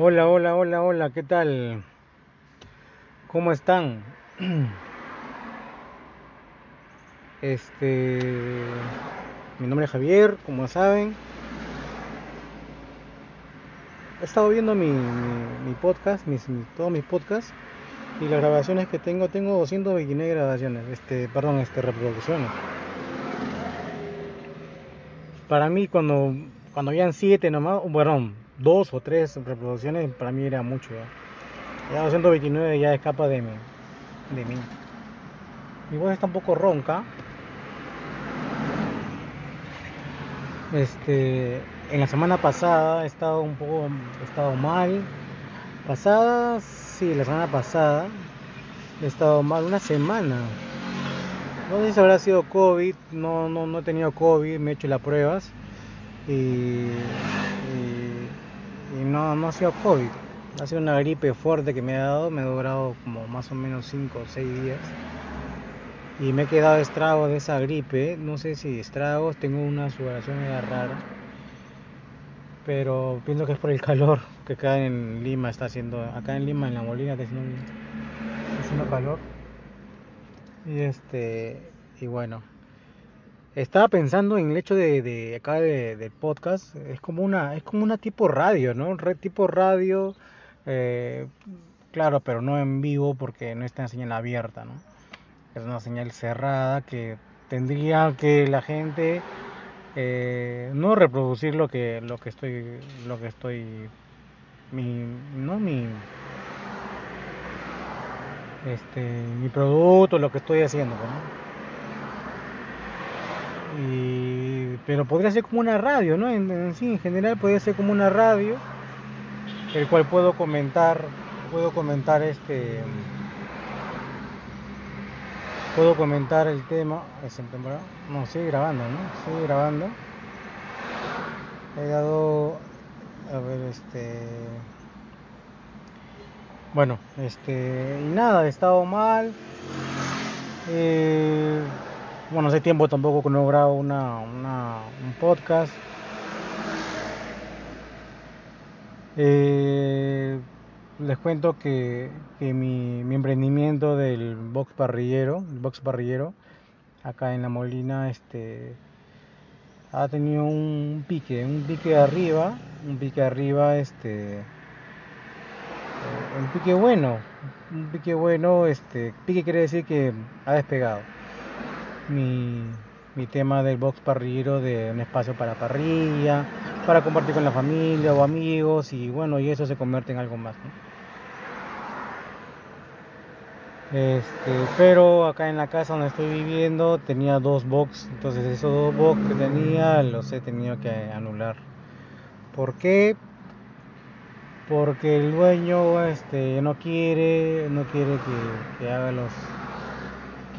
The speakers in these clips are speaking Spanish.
Hola, hola, hola, hola, ¿qué tal? ¿Cómo están? Este, mi nombre es Javier, como saben. He estado viendo mi, mi, mi podcast, mis, mi- todos mis podcasts y las grabaciones que tengo, tengo 229 grabaciones, este, perdón, este, reproducciones. Para mí cuando, cuando habían 7 nomás, bueno, dos o tres reproducciones, para mí era mucho ya. Ya 229 ya escapa de mí, de mí. Mi voz está un poco ronca. Este, en la semana pasada he estado un poco, he estado mal. Pasada, sí, la semana pasada he estado mal una semana. No sé si habrá sido COVID, no, no, no he tenido COVID, me he hecho las pruebas y, y, no, no ha sido COVID. Ha sido una gripe fuerte que me ha dado, me ha durado como más o menos 5 o 6 días. Y me he quedado estragos de esa gripe, no sé si estragos, tengo una sudoración rara, pero pienso que es por el calor que acá en Lima está haciendo, acá en Lima en La Molina está haciendo, haciendo calor. Y este, y bueno, estaba pensando en el hecho de, de acá de, del podcast, es como una, es como una tipo radio, ¿no? Re- tipo radio, eh, claro, pero no en vivo porque no está en señal abierta, ¿no? Es una señal cerrada que tendría que la gente eh, no reproducir lo que lo que estoy lo que estoy mi no mi este mi producto lo que estoy haciendo ¿no? Y pero podría ser como una radio no en, sí en general podría ser como una radio el cual puedo comentar puedo comentar este puedo comentar el tema ¿es en temporada? no sigue grabando no sigue grabando. He dado a ver este bueno este y nada he estado mal eh, bueno hace tiempo tampoco que no grabo una, una un podcast Eh, les cuento que, mi, mi emprendimiento del box parrillero, el box parrillero, acá en La Molina, este, ha tenido un pique, un pique arriba, un pique arriba, este, eh, un pique bueno, un pique bueno, este, pique quiere decir que ha despegado. Mi, mi tema del box parrillero de un espacio para parrilla, para compartir con la familia o amigos y bueno, y eso se convierte en algo más. Este, pero acá en la casa donde estoy viviendo tenía dos box, entonces esos dos box que tenía los he tenido que anular. ¿Por qué? Porque el dueño este, no quiere, no quiere que haga los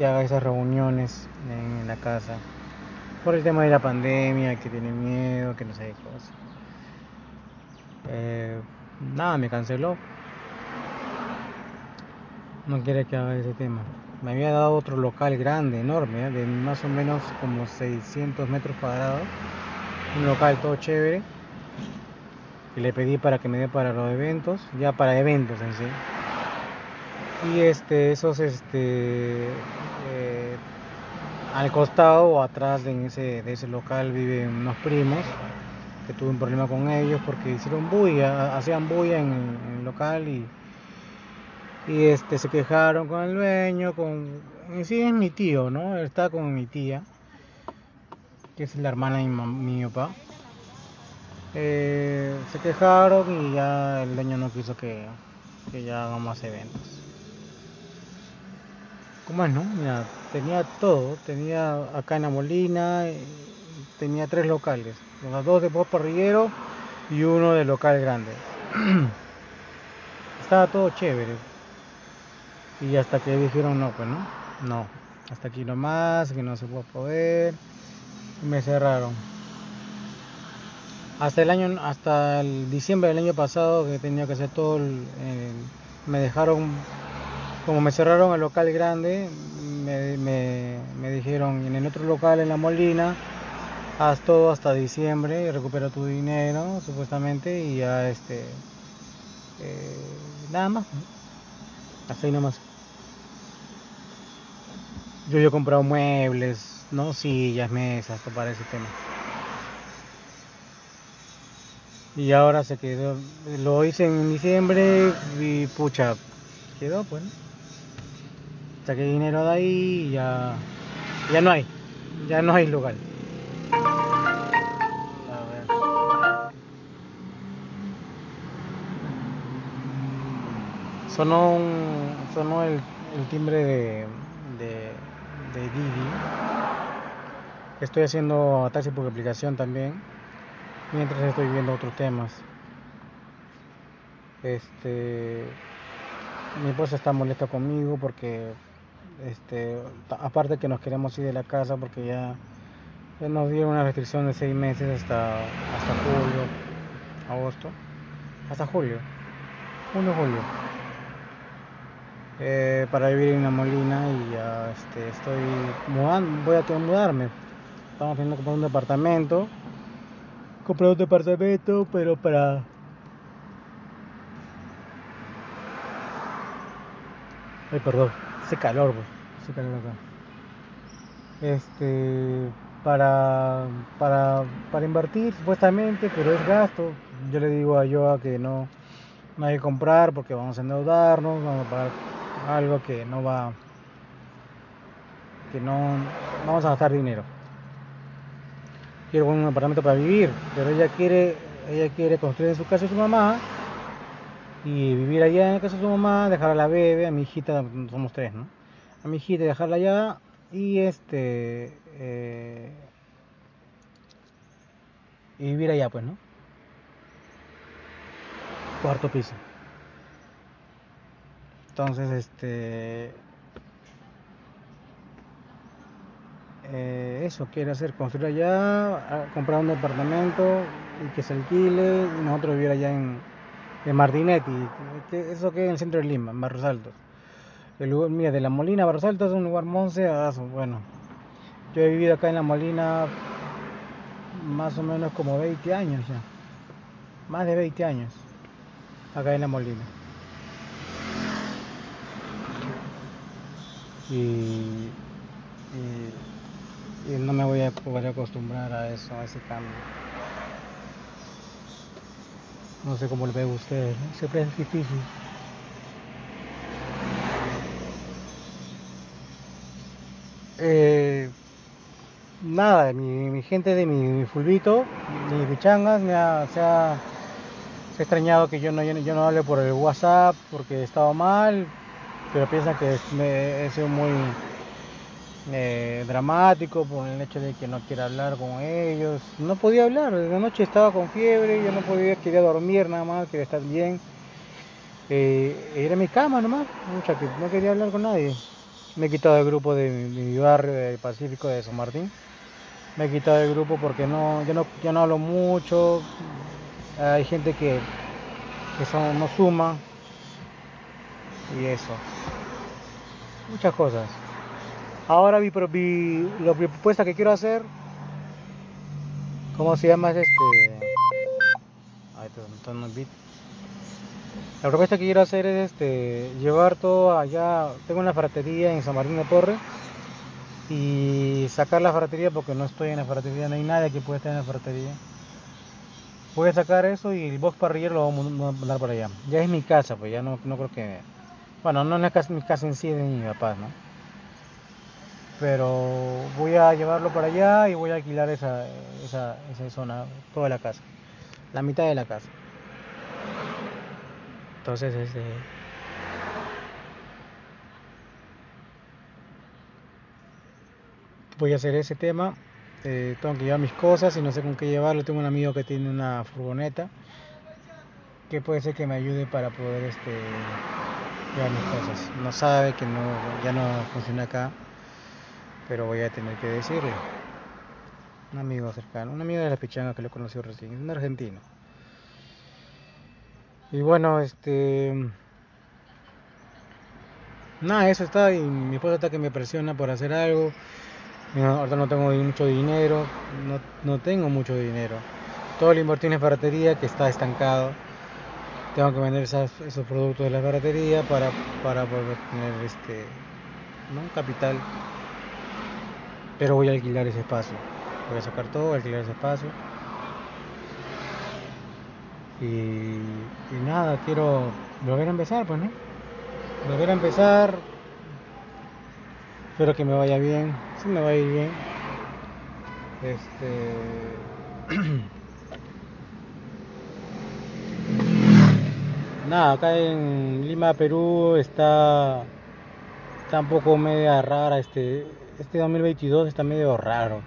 que haga esas reuniones en la casa. Por el tema de la pandemia, que tiene miedo, que no sé qué cosa. Eh, nada, me canceló. No quiere que haga ese tema. Me había dado otro local grande, enorme, ¿eh? de más o menos como 600 metros cuadrados. Un local todo chévere. Y le pedí para que me dé para los eventos, ya para eventos en sí. Y este, esos, este, eh, al costado o atrás de ese, local viven unos primos que tuve un problema con ellos porque hicieron bulla, hacían bulla en, el local y, este se quejaron con el dueño, con en sí es mi tío, ¿no? Está con mi tía, que es la hermana de mi, papá. Eh, se quejaron y ya el dueño no quiso que, que ya hagamos eventos. ¿Cómo es, no? Mira, tenía todo, tenía acá en la Molina, eh, tenía tres locales, los dos de voz parrillero y uno de local grande. Estaba todo chévere. Y hasta que dijeron no, pues no, no, hasta aquí nomás, que no se puede poder, me cerraron. Hasta el año, hasta el diciembre del año pasado que tenía que hacer todo, el- el- me dejaron, como me cerraron el local grande, me, me, me dijeron en el otro local en La Molina, haz todo hasta diciembre y recupera tu dinero, supuestamente, y ya este Eh, nada más. Así nomás. Yo, yo he comprado muebles, ¿no? Sillas, mesas, para ese tema. Y ahora se quedó, lo hice en diciembre y pucha, quedó pues. Saqué dinero de ahí y ya, ya no hay, ya no hay lugar. Sonó, un, sonó el, el timbre de, de, de Didi. Estoy haciendo taxi por aplicación también mientras estoy viendo otros temas. Este, mi esposa está molesta conmigo porque, este, aparte que nos queremos ir de la casa porque ya, nos dieron una restricción de seis meses hasta, julio, agosto, hasta julio, junio, julio, eh, para vivir en la Molina y ya, este, estoy mudando, voy a tener mudarme. Estamos que comprar un departamento. Comprar un departamento, pero para... Ay, perdón, hace calor. Hace calor. Este, para, para, para invertir supuestamente, pero es gasto. Yo le digo a Joa que no, no hay que comprar porque vamos a endeudarnos, vamos a pagar algo que no va, que no vamos a gastar dinero quiero un apartamento para vivir, pero ella quiere, ella quiere construir en su casa su mamá y vivir allá en la casa de su mamá, dejar a la bebé, a mi hijita, somos tres, ¿no? A mi hijita dejarla allá y este eh, y vivir allá, pues, ¿no? Cuarto piso. Entonces, este eh, eso quiere hacer, construir allá, comprar un departamento y que se alquile y nosotros vivir allá en, en Martinetti, que eso que en el centro de Lima, en Barros Altos. El lugar, mira, de la Molina a Barros Altos es un lugar monce, bueno, yo he vivido acá en la Molina más o menos como 20 años ya, más de 20 años, acá en la Molina. Y no me voy a poder acostumbrar a eso, a ese cambio. No sé cómo lo ve usted, ¿no? siempre es difícil. Eh, nada, mi, gente de mi, fulbito, mis pichangas, me ha, se, ha, extrañado que yo no, yo no hable por el WhatsApp porque estaba mal, pero piensan que me, he sido muy eh, dramático por el hecho de que no quiera hablar con ellos. No podía hablar, la noche estaba con fiebre, yo no podía, quería dormir nada más, quería estar bien. Eh, era mi cama nomás, no quería hablar con nadie. Me he quitado del grupo de mi, barrio del Pacífico de San Martín. Me he quitado del grupo porque no, yo, no, yo no hablo mucho. Hay gente que, que son, no suma. Y eso. Muchas cosas. Ahora mi, la propuesta que quiero hacer, ¿cómo se llama? este. La propuesta que quiero hacer es este llevar todo allá. Tengo una ferretería en San Martín de Porres y sacar la ferretería porque no estoy en la ferretería, no hay nadie que pueda estar en la ferretería. Voy a sacar eso y el box parrillero lo vamos a mandar para allá. Ya es mi casa, pues ya no, no creo que. Bueno, no es mi casa en sí de mi papá, ¿no? Pero voy a llevarlo para allá y voy a alquilar esa, esa, esa zona, toda la casa, la mitad de la casa. Entonces, este, voy a hacer ese tema. Eh, tengo que llevar mis cosas y no sé con qué llevarlo. Tengo un amigo que tiene una furgoneta que puede ser que me ayude para poder este, llevar mis cosas. No sabe que no, ya no funciona acá pero voy a tener que decirle. Un amigo cercano, un amigo de la pichanga que lo conoció recién, un argentino. Y bueno, este. Nada, eso está. Y mi esposa está que me presiona por hacer algo. ahorita no tengo mucho dinero. No, no tengo mucho dinero. Todo lo invertí en la ferretería que está estancado. tengo que vender esos productos de la ferretería para, para poder tener este ¿no? capital pero voy a alquilar ese espacio. Voy a sacar todo, alquilar ese espacio. Y, nada, quiero volver a empezar pues no volver a empezar. Espero que me vaya bien. Si me va a ir bien. Este nada, acá en Lima, Perú está, está un poco media rara este, este 2022 está medio raro,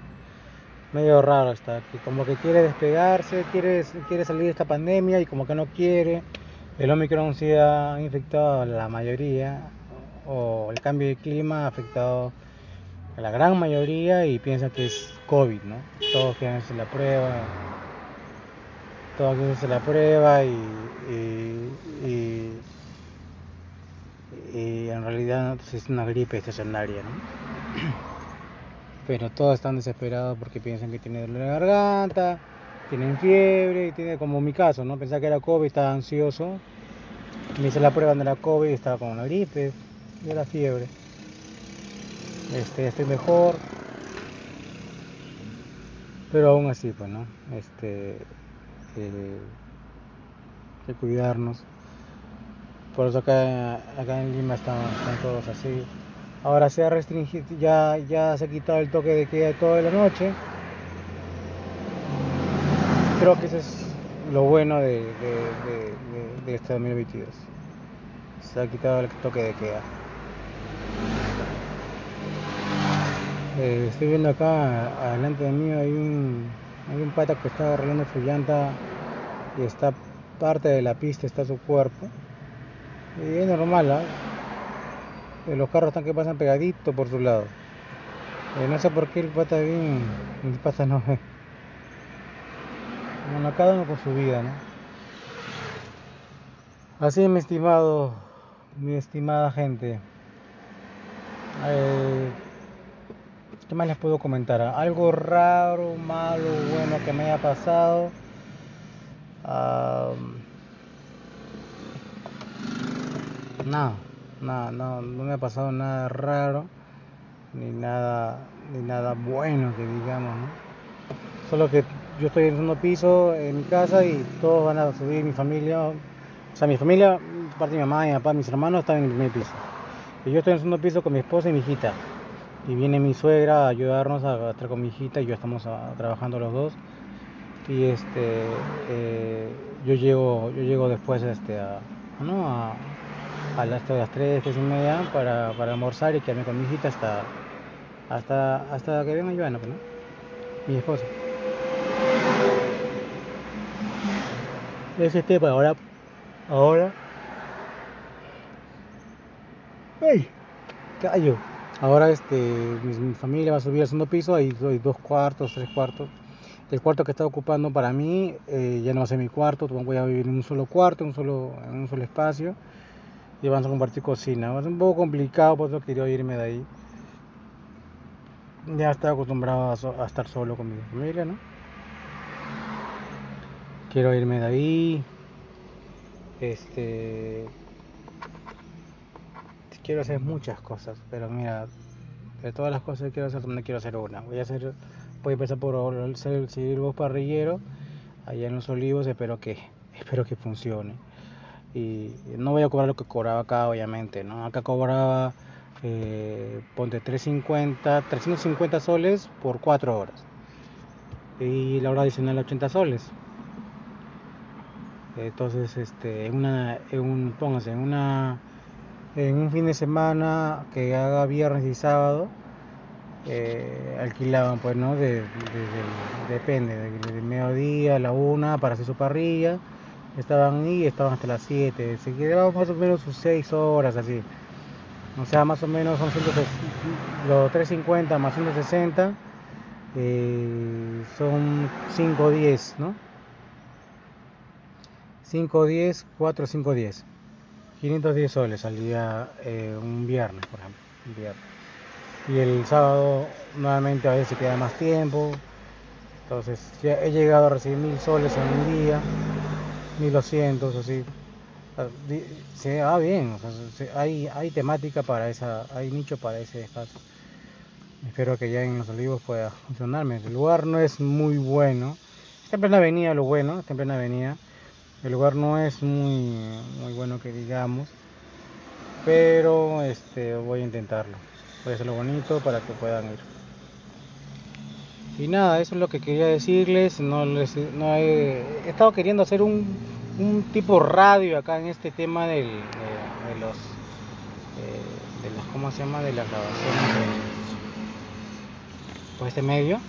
medio raro está, que como que quiere despegarse, quiere, quiere salir de esta pandemia y como que no quiere, el Omicron sí ha infectado a la mayoría, o el cambio de clima ha afectado a la gran mayoría y piensa que es COVID, ¿no? Todos quieren hacer la prueba, todos quieren hacer la prueba y, y, y, en realidad es una gripe estacionaria, ¿no? Pero todos están desesperados porque piensan que tienen dolor de garganta, tienen fiebre, y tiene como mi caso, ¿no? Pensaba que era COVID, estaba ansioso. Me hice la prueba de la COVID, estaba con una gripe, y era fiebre. Este, estoy mejor. Pero aún así, pues, ¿no? Este, eh, que cuidarnos. Por eso acá, acá en Lima están, están, todos así. Ahora se ha restringido, ya, ya se ha quitado el toque de queda toda la noche. Creo que eso es lo bueno de, este 2022. Se ha quitado el toque de queda. Eh, estoy viendo acá, adelante de mí hay un, hay un pata que está arreglando su llanta y está parte de la pista, está su cuerpo. Y es normal, ¿eh? Los carros están que pasan pegadito por su lado. Eh, no sé por qué el pata bien, el pata no ve. Bueno, cada uno con su vida, ¿no? Así, mi estimado, mi estimada gente. Eh, ¿Qué más les puedo comentar? Algo raro, malo, bueno que me haya pasado. Uh, no, no, no, no me ha pasado nada raro, ni nada, ni nada bueno que digamos, ¿no? Solo que yo estoy en segundo piso en mi casa y todos van a subir, mi familia, o sea, mi familia, parte de mi mamá mi papá, mis hermanos están en el primer piso. Y yo estoy en el segundo piso con mi esposa y mi hijita y viene mi suegra a ayudarnos a, estar con mi hijita y yo estamos trabajando los dos y este eh, yo llego yo llego después este a, a las, 3, 3 y media para, para almorzar y quedarme con mi hijita hasta hasta hasta que venga Joana pues, ¿no? mi esposa ese tema ahora ahora ¡ay! callo Ahora este, mi, familia va a subir al segundo piso, hay, hay dos cuartos, tres cuartos. El cuarto que está ocupando para mí eh, ya no va a ser mi cuarto, voy a vivir en un solo cuarto, en un solo, en un solo espacio y vamos a compartir cocina. Ser un poco complicado, por eso quería irme de ahí. Ya estoy acostumbrado a, estar solo con mi familia, ¿no? Quiero irme de ahí. Este, quiero hacer muchas cosas, pero mira, de todas las cosas que quiero hacer, no quiero hacer una. Voy a hacer, voy a empezar por ser, seguir vos parrillero allá en los olivos, espero que, espero que funcione. Y no voy a cobrar lo que cobraba acá, obviamente, ¿no? Acá cobraba, eh, ponte 350, 350 soles por 4 horas. Y la hora adicional 80 soles. Entonces, este, en una, en un, póngase, en una en un fin de semana que haga viernes y sábado eh, alquilaban pues no de, depende de, mediodía a la una para hacer su parrilla estaban ahí estaban hasta las 7 se quedaban más o menos sus 6 horas así o sea más o menos son los 350 más 160 eh, son 5 10 no 5 10 4 5 10 510 soles salía eh, un viernes, por ejemplo. Un viernes. Y el sábado nuevamente a veces se queda más tiempo. Entonces ya he llegado a recibir mil soles en un día, 1200 así. se va bien, hay, hay temática para esa, hay nicho para ese espacio. Espero que ya en los olivos pueda funcionarme. El lugar no es muy bueno. Está en plena avenida lo bueno, está en plena avenida. El lugar no es muy, muy bueno que digamos. Pero este voy a intentarlo. Voy a hacerlo bonito para que puedan ir. Y nada, eso es lo que quería decirles. No, les, no he, estado queriendo hacer un, un, tipo radio acá en este tema de, los, eh, de las, ¿cómo se llama? De las grabaciones por este medio.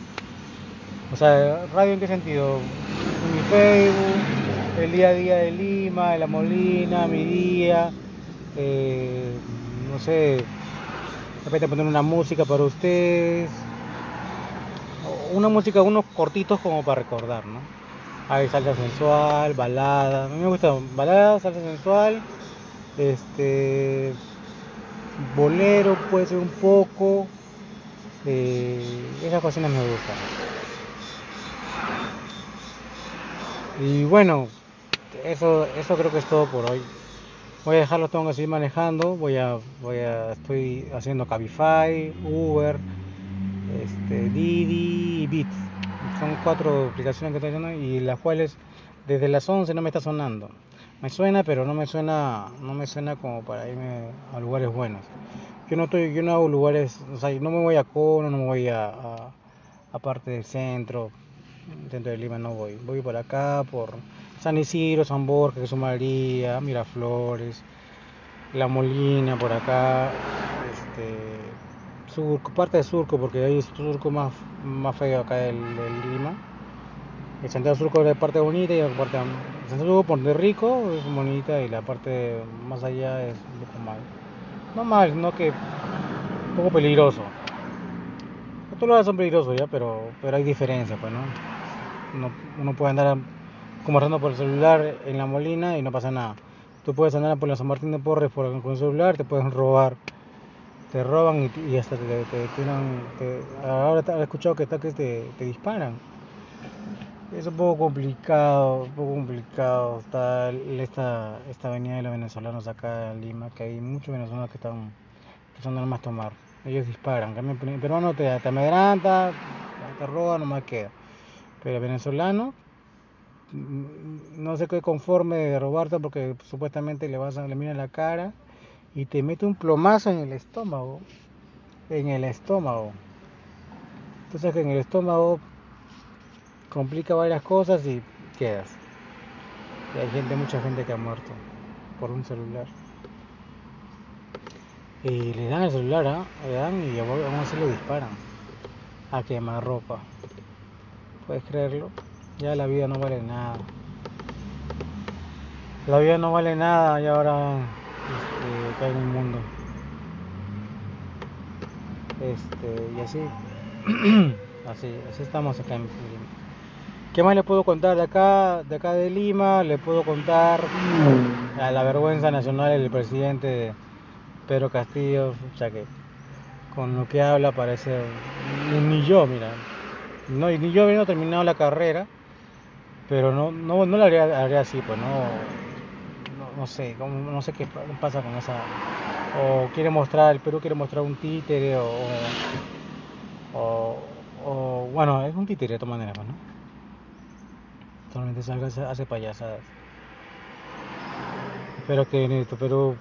O sea, radio en qué sentido? Mi Facebook, el día a día de Lima, de La Molina, mi día, eh, no sé, de poner una música para ustedes, una música, unos cortitos como para recordar, ¿no? Hay salsa sensual, balada, a mí me gusta balada, salsa sensual, este, bolero puede ser un poco, eh, esas cocinas me gustan. Y bueno, eso, eso creo que es todo por hoy. Voy a dejarlo tengo que seguir manejando. Voy a, voy a, estoy haciendo Cabify, Uber, este, Didi y Bit. Son cuatro aplicaciones que estoy haciendo y las cuales desde las 11 no me está sonando. Me suena, pero no me suena, no me suena como para irme a lugares buenos yo no estoy, yo no hago lugares, o sea, no me voy a Cono, no me voy a, a, parte del centro, centro de Lima no voy, voy por acá, por San Isidro, San Borja, Jesús María, Miraflores, La Molina, por acá, este, surco, parte de Surco, porque hay surco más, más feo acá del, Lima. El Santiago Surco es la parte bonita y la parte el Santiago Surco Rico es bonita y la parte más allá es un poco mal no mal, no que un poco peligroso. Todos lados son peligrosos ya, pero, pero hay diferencia, pues, ¿no? Uno, puede andar conversando por el celular en la molina y no pasa nada. Tú puedes andar por la San Martín de Porres por, con el celular, te pueden robar. Te roban y, hasta te, te, te, ahora he escuchado que, que te, te disparan. Es un poco complicado, un poco complicado. Está esta, esta avenida de los venezolanos acá en Lima, que hay muchos venezolanos que están empezando a tomar. Ellos disparan. El peruano te, te amedranta, te roba, no más queda. Pero el venezolano mm, no se quede conforme de robarte porque supuestamente le vas a le mira la cara y te mete un plomazo en el estómago. En el estómago. Entonces que en el estómago complica varias cosas y quedas. Y hay gente, mucha gente que ha muerto por un celular. Y le dan el celular, ¿ah? le dan y aún así lo disparan a quemar ropa. ¿Puedes creerlo? Ya la vida no vale nada. La vida no vale nada y ahora en el mundo. Este, y así, así, así estamos acá en ¿Qué más le puedo contar de acá, de acá de Lima? Le puedo contar a la vergüenza nacional del presidente Pedro Castillo, ya que con lo que habla parece ni, yo, mira, no, ni yo habiendo terminado la carrera, pero no, no, no lo haría, así, pues no, no, sé, no sé qué pasa con esa, o quiere mostrar, el Perú quiere mostrar un títere o, o, o bueno, es un títere de todas maneras, pues, ¿no? solamente salga hace payasadas. Espero que en esto, pero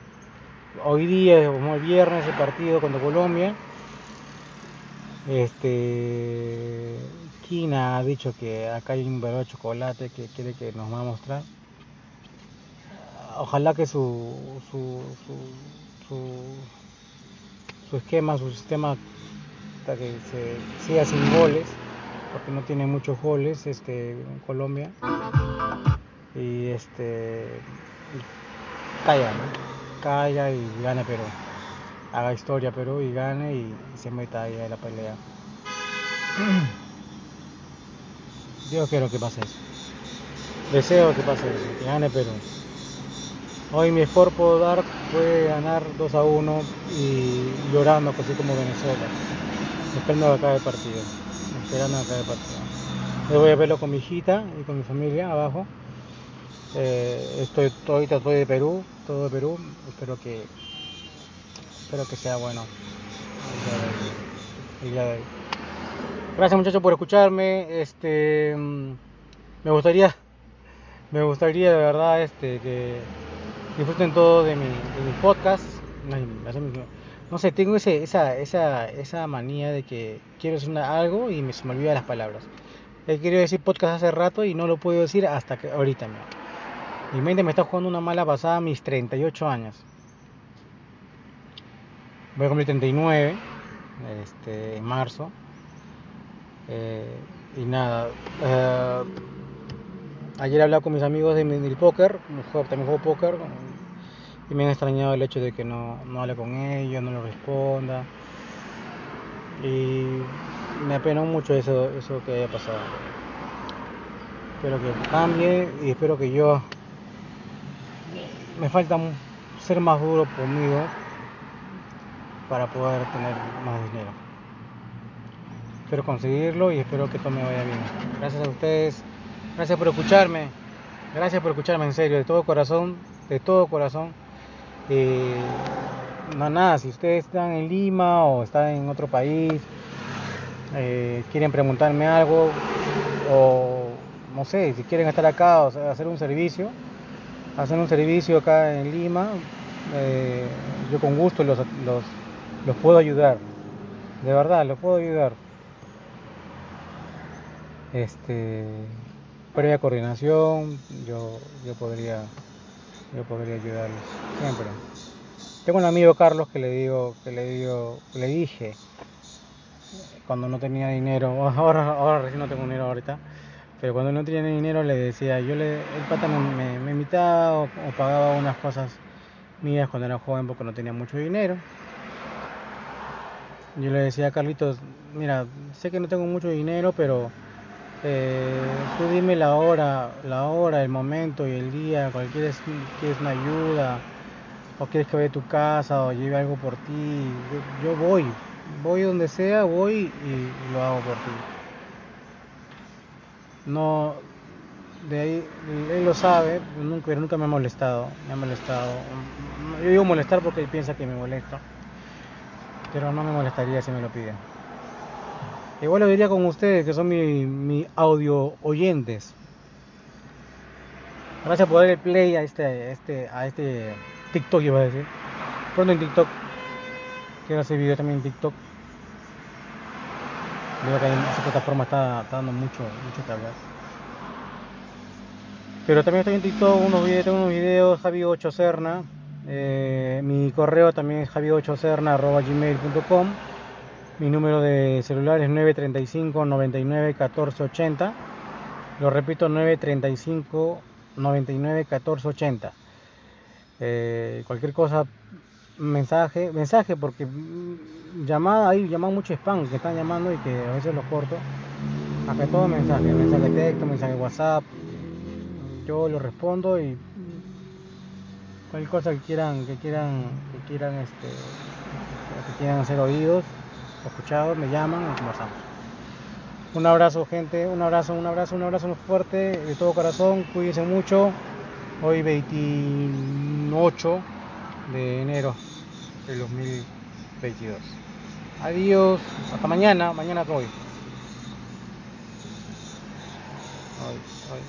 hoy día, como el viernes, el partido contra Colombia, este Kina ha dicho que acá hay un verdadero chocolate que quiere que nos va a mostrar. Ojalá que su, su, su, su, esquema, su sistema que se siga sin goles porque no tiene muchos goles este, en Colombia. Y este calla, calla y gane Perú. Haga historia Perú y gane y, se meta ahí a la pelea. Yo quiero que pase eso. Deseo que pase eso, que gane Perú. Hoy mi esfuerzo puedo dar puede ganar 2 a 1 y llorando así como Venezuela. Esperando que acabe el partido esperando acá de partido. voy a verlo con mi hijita y con mi familia abajo. Eh, estoy ahorita estoy de Perú, todo de Perú. Espero que espero que sea bueno el hoy. Gracias muchachos por escucharme. Este mm, me gustaría me gustaría de verdad este que disfruten todo de mi, de mi podcast. No sé, tengo ese, esa, esa, esa manía de que quiero decir algo y me, se me olvida las palabras. He querido decir podcast hace rato y no lo puedo decir hasta que ahorita. Mi mente me está jugando una mala pasada a mis 38 años. Voy a cumplir 39 este, en marzo. Eh, y nada. Eh, ayer he hablado con mis amigos de, del póker. También juego póker. Y me han extrañado el hecho de que no, no hable con ellos, no les responda. Y me apenó mucho eso, eso que haya pasado. Espero que cambie y espero que yo me falta ser más duro conmigo para poder tener más dinero. Espero conseguirlo y espero que todo me vaya bien. Gracias a ustedes, gracias por escucharme, gracias por escucharme en serio, de todo corazón, de todo corazón. Eh, no nada, si ustedes están en Lima o están en otro país, eh, quieren preguntarme algo o no sé, si quieren estar acá o hacer un servicio, hacer un servicio acá en Lima, eh, yo con gusto los, los, los, puedo ayudar. De verdad, los puedo ayudar. Este, previa coordinación, yo, yo podría, yo podría ayudarles siempre. Tengo un amigo Carlos que le digo, que le digo, le dije cuando no tenía dinero, ahora, ahora recién no tengo dinero ahorita pero cuando no tenía dinero le decía, yo le, el pata me, me, invitaba o, pagaba unas cosas mías cuando era joven porque no tenía mucho dinero. Yo le decía a Carlitos, mira, sé que no tengo mucho dinero, pero eh, tú dime la hora, la hora, el momento y el día, cualquier quieres una ayuda o quieres que vaya a tu casa o lleve algo por ti, yo, voy, voy donde sea, voy y lo hago por ti. No de ahí él lo sabe nunca nunca me ha molestado me ha molestado yo digo molestar porque él piensa que me molesta pero no me molestaría si me lo piden igual lo diría con ustedes que son mi, mi audio oyentes gracias por darle play a este este a este TikTok iba a decir pronto en TikTok quiero hacer video también en TikTok Veo que esa plataforma está, dando mucho, mucho que hablar. Pero también estoy en TikTok, unos videos, tengo unos videos, Javi8 Cerna. Eh, mi correo también es javi8cerna.gmail.com. Mi número de celular es 935 99 14 80. Lo repito, 935 99 14 80. cualquier cosa mensaje, mensaje porque llamada, hay llaman mucho spam que están llamando y que a veces los corto. Acá todo mensaje, mensaje texto, mensaje WhatsApp. Yo lo respondo y cualquier cosa que quieran, que quieran, que quieran este que quieran hacer oídos o escuchados, me llaman y conversamos. Un abrazo gente, un abrazo, un abrazo, un abrazo fuerte de todo corazón, cuídense mucho. Hoy 28 de enero del 2022. Adiós, hasta mañana, mañana voy. Ay, ay,